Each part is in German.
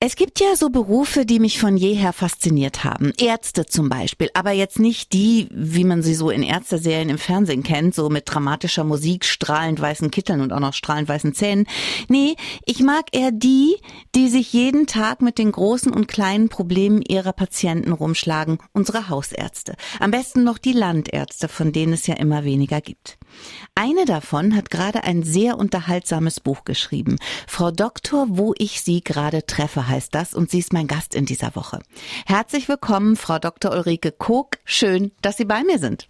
Es gibt ja so Berufe, die mich von jeher fasziniert haben. Ärzte zum Beispiel, aber jetzt nicht die, wie man sie so in Ärzteserien im Fernsehen kennt, so mit dramatischer Musik, strahlend weißen Kitteln und auch noch strahlend weißen Zähnen. Nee, ich mag eher die, die sich jeden Tag mit den großen und kleinen Problemen ihrer Patienten rumschlagen, unsere Hausärzte. Am besten noch die Landärzte, von denen es ja immer weniger gibt. Eine davon hat gerade ein sehr unterhaltsames Buch geschrieben. Frau Doktor, wo ich Sie gerade treffe heißt das und sie ist mein Gast in dieser Woche. Herzlich willkommen, Frau Dr. Ulrike Kog. Schön, dass Sie bei mir sind.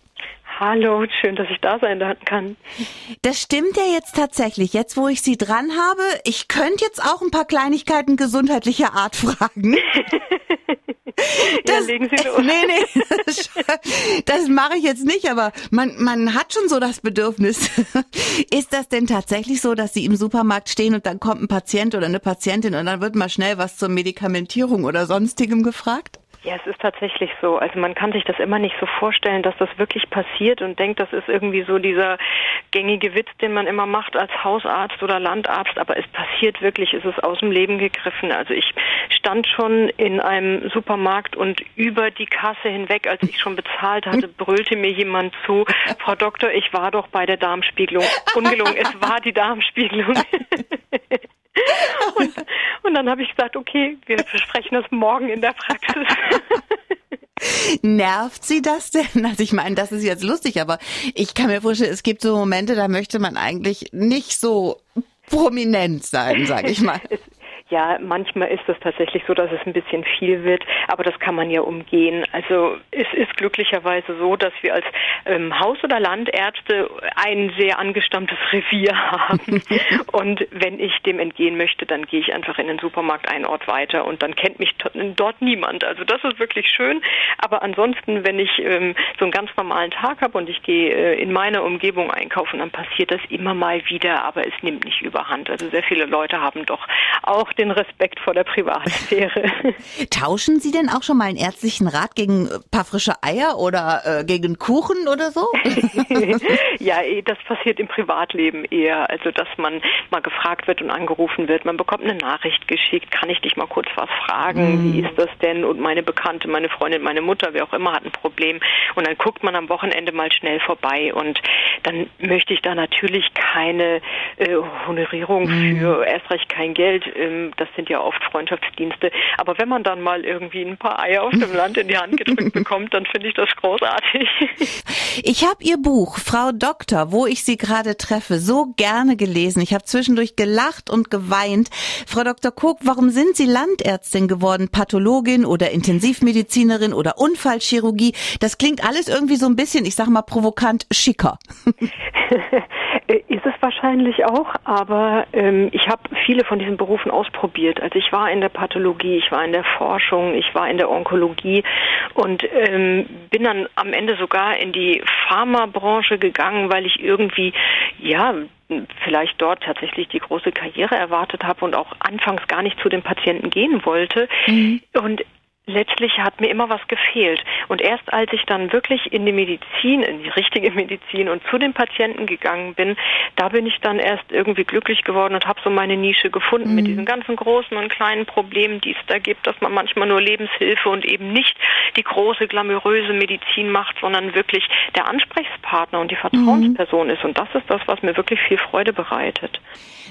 Hallo, schön, dass ich da sein kann. Das stimmt ja jetzt tatsächlich. Jetzt, wo ich Sie dran habe, ich könnte jetzt auch ein paar Kleinigkeiten gesundheitlicher Art fragen. Das, ja, legen Sie los. Nee, nee, das, das mache ich jetzt nicht, aber man, man hat schon so das Bedürfnis. Ist das denn tatsächlich so, dass Sie im Supermarkt stehen und dann kommt ein Patient oder eine Patientin und dann wird mal schnell was zur Medikamentierung oder sonstigem gefragt? Ja, es ist tatsächlich so. Also man kann sich das immer nicht so vorstellen, dass das wirklich passiert und denkt, das ist irgendwie so dieser gängige Witz, den man immer macht als Hausarzt oder Landarzt. Aber es passiert wirklich, es ist aus dem Leben gegriffen. Also ich stand schon in einem Supermarkt und über die Kasse hinweg, als ich schon bezahlt hatte, brüllte mir jemand zu, Frau Doktor, ich war doch bei der Darmspiegelung. Ungelungen, es war die Darmspiegelung. Und, und dann habe ich gesagt, okay, wir besprechen das morgen in der Praxis. Nervt Sie das denn? Also ich meine, das ist jetzt lustig, aber ich kann mir vorstellen, es gibt so Momente, da möchte man eigentlich nicht so prominent sein, sage ich mal. Ja, manchmal ist es tatsächlich so, dass es ein bisschen viel wird, aber das kann man ja umgehen. Also es ist glücklicherweise so, dass wir als ähm, Haus- oder Landärzte ein sehr angestammtes Revier haben. und wenn ich dem entgehen möchte, dann gehe ich einfach in den Supermarkt einen Ort weiter und dann kennt mich dort niemand. Also das ist wirklich schön. Aber ansonsten, wenn ich ähm, so einen ganz normalen Tag habe und ich gehe äh, in meiner Umgebung einkaufen, dann passiert das immer mal wieder, aber es nimmt nicht überhand. Also sehr viele Leute haben doch auch den Respekt vor der Privatsphäre. Tauschen Sie denn auch schon mal einen ärztlichen Rat gegen ein paar frische Eier oder äh, gegen Kuchen oder so? ja, eh, das passiert im Privatleben eher. Also, dass man mal gefragt wird und angerufen wird. Man bekommt eine Nachricht geschickt. Kann ich dich mal kurz was fragen? Mm. Wie ist das denn? Und meine Bekannte, meine Freundin, meine Mutter, wer auch immer hat ein Problem. Und dann guckt man am Wochenende mal schnell vorbei. Und dann möchte ich da natürlich keine äh, Honorierung mm. für erst recht kein Geld. Ähm, das sind ja oft Freundschaftsdienste. Aber wenn man dann mal irgendwie ein paar Eier aus dem Land in die Hand gedrückt bekommt, dann finde ich das großartig. Ich habe Ihr Buch, Frau Doktor, wo ich Sie gerade treffe, so gerne gelesen. Ich habe zwischendurch gelacht und geweint. Frau Dr. Koch, warum sind Sie Landärztin geworden? Pathologin oder Intensivmedizinerin oder Unfallchirurgie? Das klingt alles irgendwie so ein bisschen, ich sage mal provokant, schicker. Ist es wahrscheinlich auch, aber ähm, ich habe viele von diesen Berufen ausprobiert. Also ich war in der Pathologie, ich war in der Forschung, ich war in der Onkologie und ähm, bin dann am Ende sogar in die Pharmabranche gegangen, weil ich irgendwie, ja, vielleicht dort tatsächlich die große Karriere erwartet habe und auch anfangs gar nicht zu den Patienten gehen wollte. Mhm. Und letztlich hat mir immer was gefehlt. Und erst als ich dann wirklich in die Medizin, in die richtige Medizin und zu den Patienten gegangen bin, da bin ich dann erst irgendwie glücklich geworden und habe so meine Nische gefunden mhm. mit diesen ganzen großen und kleinen Problemen, die es da gibt, dass man manchmal nur Lebenshilfe und eben nicht die große glamouröse Medizin macht, sondern wirklich der Ansprechpartner und die Vertrauensperson mhm. ist. Und das ist das, was mir wirklich viel Freude bereitet.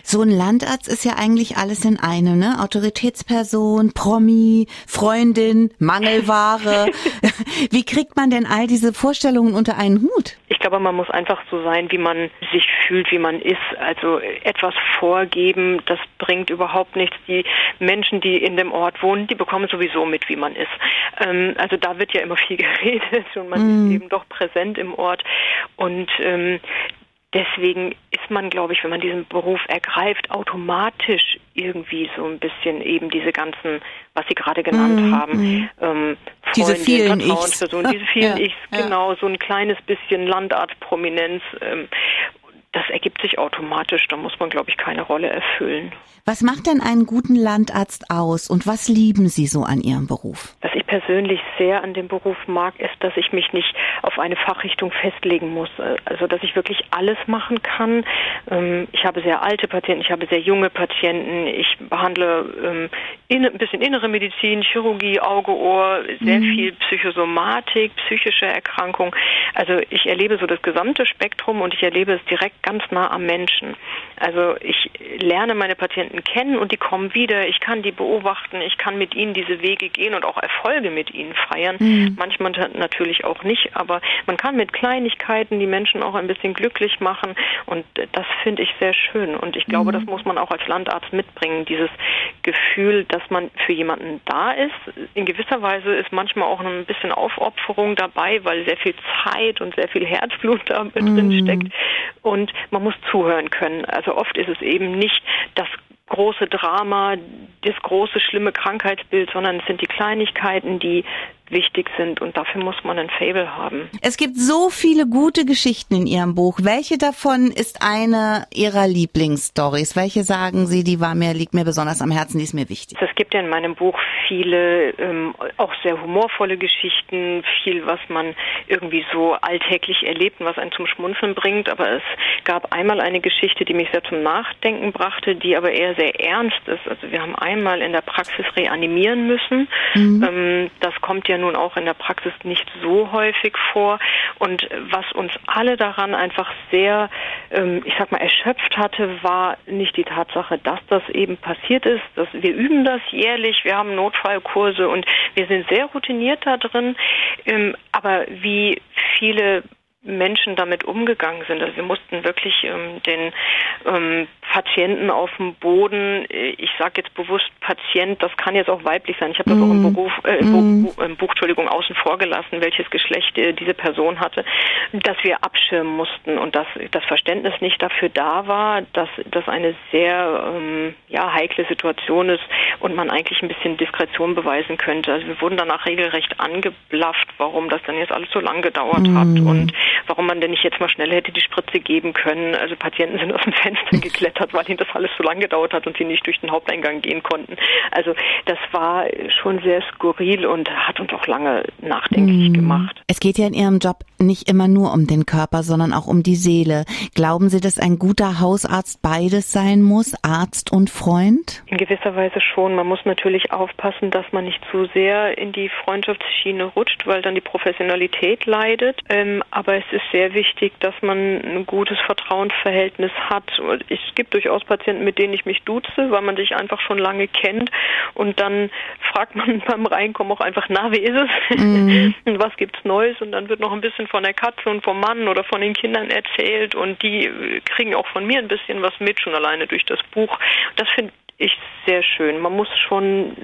So ein Landarzt ist ja eigentlich alles in einem, ne? Autoritätsperson, Promi, Freundin, Freundin, Mangelware. wie kriegt man denn all diese Vorstellungen unter einen Hut? Ich glaube, man muss einfach so sein, wie man sich fühlt, wie man ist. Also etwas vorgeben, das bringt überhaupt nichts. Die Menschen, die in dem Ort wohnen, die bekommen sowieso mit, wie man ist. Ähm, also da wird ja immer viel geredet und man mm. ist eben doch präsent im Ort. Und ähm, deswegen ist man, glaube ich, wenn man diesen Beruf ergreift, automatisch irgendwie so ein bisschen eben diese ganzen, was Sie gerade genannt mm, haben, mm. Ähm, diese vielen Ichs. diese vielen ja, Ichs, ja. genau, so ein kleines bisschen Landarztprominenz. Ähm, das ergibt sich automatisch. Da muss man, glaube ich, keine Rolle erfüllen. Was macht denn einen guten Landarzt aus und was lieben Sie so an Ihrem Beruf? Was ich persönlich sehr an dem Beruf mag, ist, dass ich mich nicht auf eine Fachrichtung festlegen muss. Also, dass ich wirklich alles machen kann. Ähm, ich habe sehr alte Patienten, ich habe sehr junge Patienten. Ich behandle ähm, ein bisschen innere Medizin, Chirurgie, Auge, Ohr, sehr mhm. viel Psychosomatik, psychische Erkrankungen. Also, ich erlebe so das gesamte Spektrum und ich erlebe es direkt ganz nah am Menschen. Also, ich lerne meine Patienten kennen und die kommen wieder. Ich kann die beobachten. Ich kann mit ihnen diese Wege gehen und auch Erfolge mit ihnen feiern. Mhm. Manchmal natürlich auch nicht, aber man kann mit Kleinigkeiten die Menschen auch ein bisschen glücklich machen und das finde ich sehr schön und ich glaube, mhm. das muss man auch als Landarzt mitbringen, dieses Gefühl, dass man für jemanden da ist. In gewisser Weise ist manchmal auch ein bisschen Aufopferung dabei, weil sehr viel Zeit und sehr viel Herzblut da mhm. drin steckt und man muss zuhören können. Also oft ist es eben nicht das große Drama, das große schlimme Krankheitsbild, sondern es sind die Kleinigkeiten, die wichtig sind und dafür muss man ein Fable haben. Es gibt so viele gute Geschichten in Ihrem Buch. Welche davon ist eine Ihrer Lieblingsstories? Welche sagen Sie, die war mir, liegt mir besonders am Herzen, die ist mir wichtig? Es gibt ja in meinem Buch viele, ähm, auch sehr humorvolle Geschichten, viel, was man irgendwie so alltäglich erlebt und was einen zum Schmunzeln bringt. Aber es gab einmal eine Geschichte, die mich sehr zum Nachdenken brachte, die aber eher sehr ernst ist. Also wir haben einmal in der Praxis reanimieren müssen. Mhm. Ähm, das kommt ja nun auch in der Praxis nicht so häufig vor. Und was uns alle daran einfach sehr, ähm, ich sag mal, erschöpft hatte, war nicht die Tatsache, dass das eben passiert ist. Dass wir üben das jährlich, wir haben Notfallkurse und wir sind sehr routiniert da drin. Ähm, aber wie viele Menschen damit umgegangen sind. Also wir mussten wirklich ähm, den ähm, Patienten auf dem Boden, äh, ich sage jetzt bewusst Patient, das kann jetzt auch weiblich sein. Ich habe das mm. auch im, mhm. Beruf, äh, im, mm. Buch, im Buch, Entschuldigung, außen vor gelassen, welches Geschlecht äh, diese Person hatte, dass wir abschirmen mussten und dass das Verständnis nicht dafür da war, dass das eine sehr ähm, ja, heikle Situation ist und man eigentlich ein bisschen Diskretion beweisen könnte. Also wir wurden danach regelrecht angeblafft, warum das dann jetzt alles so lang gedauert mm. hat und warum man denn nicht jetzt mal schnell hätte die Spritze geben können. Also Patienten sind aus dem Fenster geklettert, weil ihnen das alles so lang gedauert hat und sie nicht durch den Haupteingang gehen konnten. Also das war schon sehr skurril und hat uns auch lange nachdenklich mhm. gemacht. Es geht ja in Ihrem Job nicht immer nur um den Körper, sondern auch um die Seele. Glauben Sie, dass ein guter Hausarzt beides sein muss, Arzt und Freund? In gewisser Weise schon. Man muss natürlich aufpassen, dass man nicht zu sehr in die Freundschaftsschiene rutscht, weil dann die Professionalität leidet. Ähm, aber es ist sehr wichtig, dass man ein gutes Vertrauensverhältnis hat. Es gibt durchaus Patienten, mit denen ich mich duze, weil man sich einfach schon lange kennt. Und dann fragt man beim Reinkommen auch einfach, na, wie ist es? Mhm. und was gibt's Neues? Und dann wird noch ein bisschen von der Katze und vom Mann oder von den Kindern erzählt. Und die kriegen auch von mir ein bisschen was mit, schon alleine durch das Buch. Das finde ich sehr schön. Man muss schon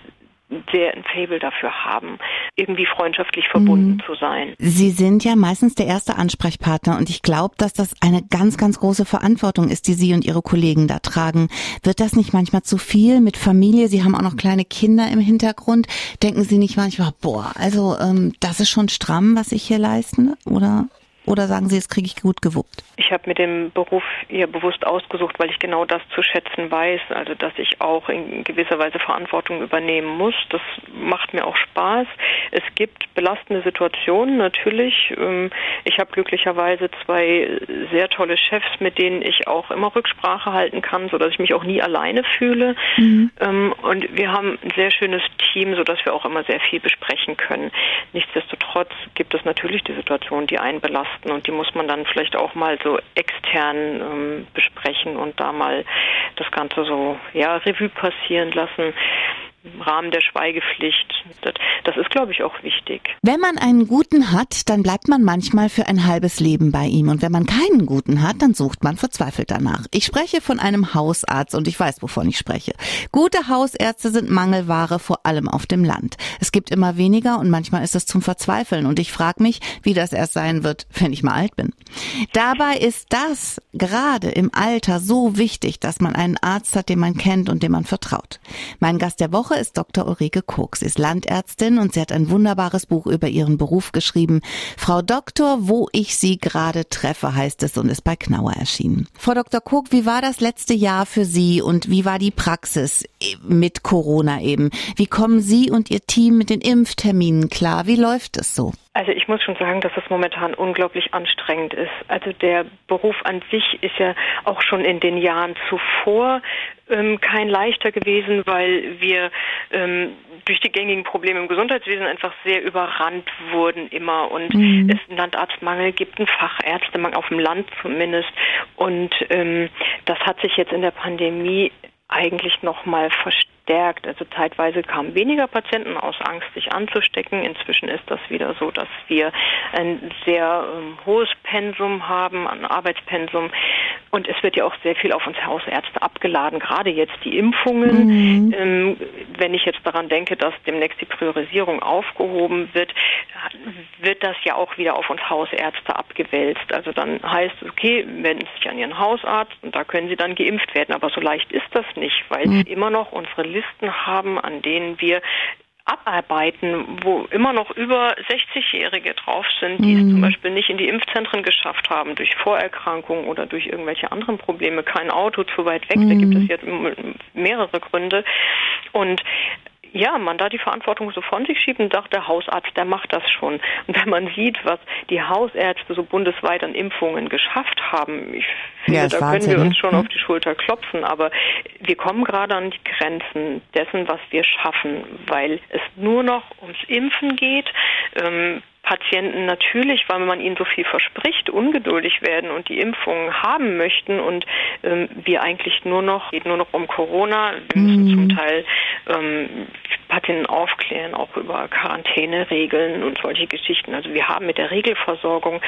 sehr ein Fable dafür haben, irgendwie freundschaftlich verbunden mhm. zu sein. Sie sind ja meistens der erste Ansprechpartner und ich glaube, dass das eine ganz, ganz große Verantwortung ist, die Sie und Ihre Kollegen da tragen. Wird das nicht manchmal zu viel mit Familie? Sie haben auch noch kleine Kinder im Hintergrund. Denken Sie nicht manchmal, boah, also ähm, das ist schon stramm, was ich hier leiste, oder? Oder sagen Sie, das kriege ich gut gewuppt? Ich habe mir den Beruf eher bewusst ausgesucht, weil ich genau das zu schätzen weiß, also dass ich auch in gewisser Weise Verantwortung übernehmen muss. Das macht mir auch Spaß. Es gibt belastende Situationen natürlich. Ähm, ich habe glücklicherweise zwei sehr tolle Chefs, mit denen ich auch immer Rücksprache halten kann, sodass ich mich auch nie alleine fühle. Mhm. Ähm, und wir haben ein sehr schönes Team, sodass wir auch immer sehr viel besprechen können. Nichtsdestotrotz gibt es natürlich die Situation, die einen belasten Kosten und die muss man dann vielleicht auch mal so extern ähm, besprechen und da mal das Ganze so ja Revue passieren lassen im Rahmen der Schweigepflicht. Das, ist, glaube ich, auch wichtig. Wenn man einen guten hat, dann bleibt man manchmal für ein halbes Leben bei ihm. Und wenn man keinen guten hat, dann sucht man verzweifelt danach. Ich spreche von einem Hausarzt und ich weiß, wovon ich spreche. Gute Hausärzte sind Mangelware, vor allem auf dem Land. Es gibt immer weniger und manchmal ist es zum Verzweifeln. Und ich frage mich, wie das erst sein wird, wenn ich mal alt bin. Dabei ist das gerade im Alter so wichtig, dass man einen Arzt hat, den man kennt und dem man vertraut. Mein Gast der Woche Woche ist Dr. Ulrike Koch. Sie ist Landärztin und sie hat ein wunderbares Buch über ihren Beruf geschrieben. Frau Doktor, wo ich Sie gerade treffe, heißt es und ist bei Knauer erschienen. Frau Dr. Koch, wie war das letzte Jahr für Sie und wie war die Praxis mit Corona eben? Wie kommen Sie und Ihr Team mit den Impfterminen klar? Wie läuft es so? Also ich muss schon sagen, dass es momentan unglaublich anstrengend ist. Also der Beruf an sich ist ja auch schon in den Jahren zuvor ähm, kein leichter gewesen, weil wir ähm, durch die gängigen Probleme im Gesundheitswesen einfach sehr überrannt wurden immer und mhm. es einen Landarztmangel gibt, einen Fachärztemangel auf dem Land zumindest und ähm, das hat sich jetzt in der Pandemie eigentlich noch mal verstärkt. Also zeitweise kamen weniger Patienten aus Angst, sich anzustecken. Inzwischen ist das wieder so, dass wir ein sehr ähm, hohes Pensum haben, ein Arbeitspensum. Und es wird ja auch sehr viel auf uns Hausärzte abgeladen, gerade jetzt die Impfungen. Mhm. Ähm, wenn ich jetzt daran denke, dass demnächst die Priorisierung aufgehoben wird, wird das ja auch wieder auf uns Hausärzte abgewälzt. Also dann heißt es, okay, wenden Sie sich an Ihren Hausarzt und da können Sie dann geimpft werden. Aber so leicht ist das nicht, weil mhm. immer noch unsere Listen haben, an denen wir abarbeiten, wo immer noch über 60-Jährige drauf sind, die mhm. es zum Beispiel nicht in die Impfzentren geschafft haben, durch Vorerkrankungen oder durch irgendwelche anderen Probleme, kein Auto zu weit weg, mhm. da gibt es jetzt mehrere Gründe. Und ja, man da die Verantwortung so von sich schiebt und sagt, der Hausarzt, der macht das schon. Und wenn man sieht, was die Hausärzte so bundesweit an Impfungen geschafft haben, ich finde, ja, da Wahnsinn, können wir uns schon hm? auf die Schulter klopfen, aber wir kommen gerade an die Grenzen dessen, was wir schaffen, weil es nur noch ums Impfen geht. Ähm, Patienten natürlich, weil man ihnen so viel verspricht, ungeduldig werden und die Impfungen haben möchten und ähm, wir eigentlich nur noch, geht nur noch um Corona. Wir müssen mhm. zum Teil ähm, Patienten aufklären, auch über Quarantäneregeln und solche Geschichten. Also wir haben mit der Regelversorgung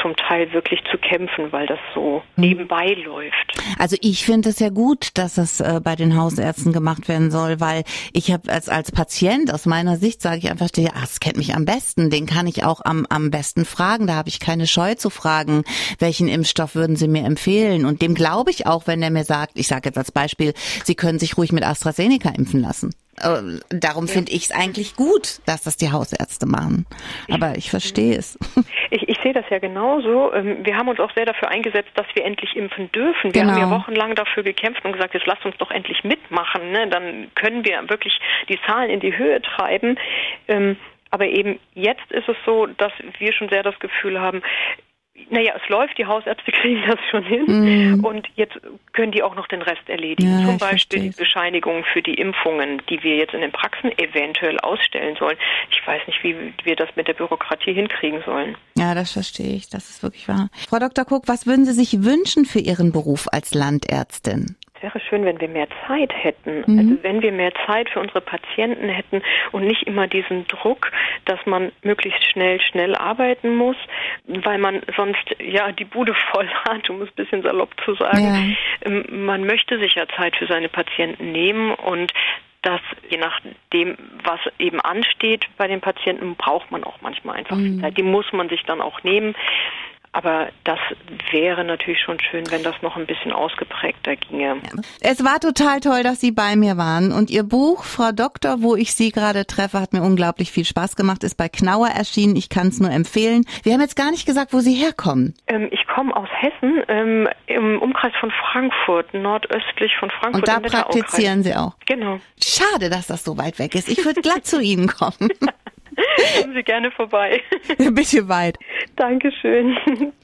zum Teil wirklich zu kämpfen, weil das so mhm. nebenbei läuft. Also ich finde es ja gut, dass das äh, bei den Hausärzten gemacht werden soll, weil ich habe als, als Patient aus meiner Sicht sage ich einfach, der Arzt kennt mich am besten, den kann ich auch am, am besten fragen. Da habe ich keine Scheu zu fragen, welchen Impfstoff würden Sie mir empfehlen. Und dem glaube ich auch, wenn er mir sagt, ich sage jetzt als Beispiel, Sie können sich ruhig mit AstraZeneca impfen lassen. Äh, darum finde ich es eigentlich gut, dass das die Hausärzte machen. Aber ich verstehe es. Ich, ich sehe das ja genauso. Ähm, wir haben uns auch sehr dafür eingesetzt, dass wir endlich impfen dürfen. Wir genau. haben ja wochenlang dafür gekämpft und gesagt, jetzt lasst uns doch endlich mitmachen. Ne? Dann können wir wirklich die Zahlen in die Höhe treiben. Ähm, aber eben jetzt ist es so, dass wir schon sehr das Gefühl haben, naja, es läuft, die Hausärzte kriegen das schon hin mm. und jetzt können die auch noch den Rest erledigen. Ja, Zum Beispiel die Bescheinigungen für die Impfungen, die wir jetzt in den Praxen eventuell ausstellen sollen. Ich weiß nicht, wie wir das mit der Bürokratie hinkriegen sollen. Ja, das verstehe ich. Das ist wirklich wahr. Frau Dr. Cook, was würden Sie sich wünschen für Ihren Beruf als Landärztin? Wäre schön, wenn wir mehr Zeit hätten. Mhm. Also wenn wir mehr Zeit für unsere Patienten hätten und nicht immer diesen Druck, dass man möglichst schnell, schnell arbeiten muss, weil man sonst ja die Bude voll hat, um es ein bisschen salopp zu sagen. Ja. Ähm, man möchte sich ja Zeit für seine Patienten nehmen und dass je nachdem, was eben ansteht bei den Patienten, braucht man auch manchmal einfach mhm. Zeit. Die muss man sich dann auch nehmen. Aber das wäre natürlich schon schön, wenn das noch ein bisschen ausgeprägter ginge. Es war total toll, dass Sie bei mir waren. Und Ihr Buch, Frau Doktor, wo ich Sie gerade treffe, hat mir unglaublich viel Spaß gemacht, ist bei Knauer erschienen. Ich kann es nur empfehlen. Wir haben jetzt gar nicht gesagt, wo Sie herkommen. Ähm, ich komme aus Hessen, ähm, im Umkreis von Frankfurt, nordöstlich von Frankfurt. Und da praktizieren Sie auch? Genau. Schade, dass das so weit weg ist. Ich würde glatt zu Ihnen kommen. Kommen Sie gerne vorbei. Ein bisschen weit. Dankeschön.